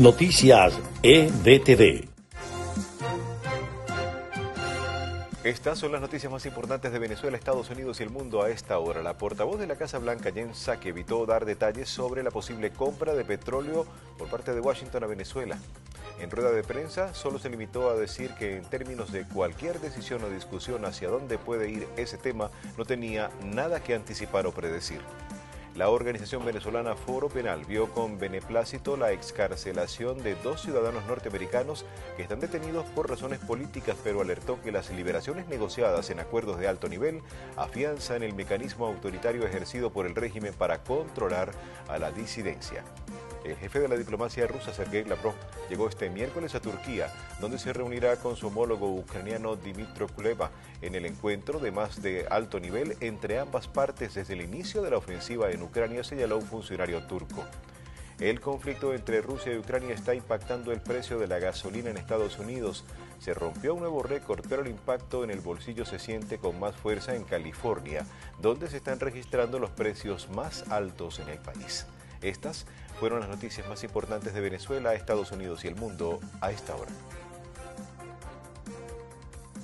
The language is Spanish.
Noticias EDTV. Estas son las noticias más importantes de Venezuela, Estados Unidos y el mundo a esta hora. La portavoz de la Casa Blanca, Jen Psaki, evitó dar detalles sobre la posible compra de petróleo por parte de Washington a Venezuela. En rueda de prensa solo se limitó a decir que en términos de cualquier decisión o discusión hacia dónde puede ir ese tema, no tenía nada que anticipar o predecir. La organización venezolana Foro Penal vio con beneplácito la excarcelación de dos ciudadanos norteamericanos que están detenidos por razones políticas, pero alertó que las liberaciones negociadas en acuerdos de alto nivel afianzan el mecanismo autoritario ejercido por el régimen para controlar a la disidencia. El jefe de la diplomacia rusa, Sergei Lavrov, llegó este miércoles a Turquía, donde se reunirá con su homólogo ucraniano Dimitro Kuleva en el encuentro de más de alto nivel entre ambas partes desde el inicio de la ofensiva en Ucrania, señaló un funcionario turco. El conflicto entre Rusia y Ucrania está impactando el precio de la gasolina en Estados Unidos. Se rompió un nuevo récord, pero el impacto en el bolsillo se siente con más fuerza en California, donde se están registrando los precios más altos en el país. Estas fueron las noticias más importantes de Venezuela, Estados Unidos y el mundo a esta hora.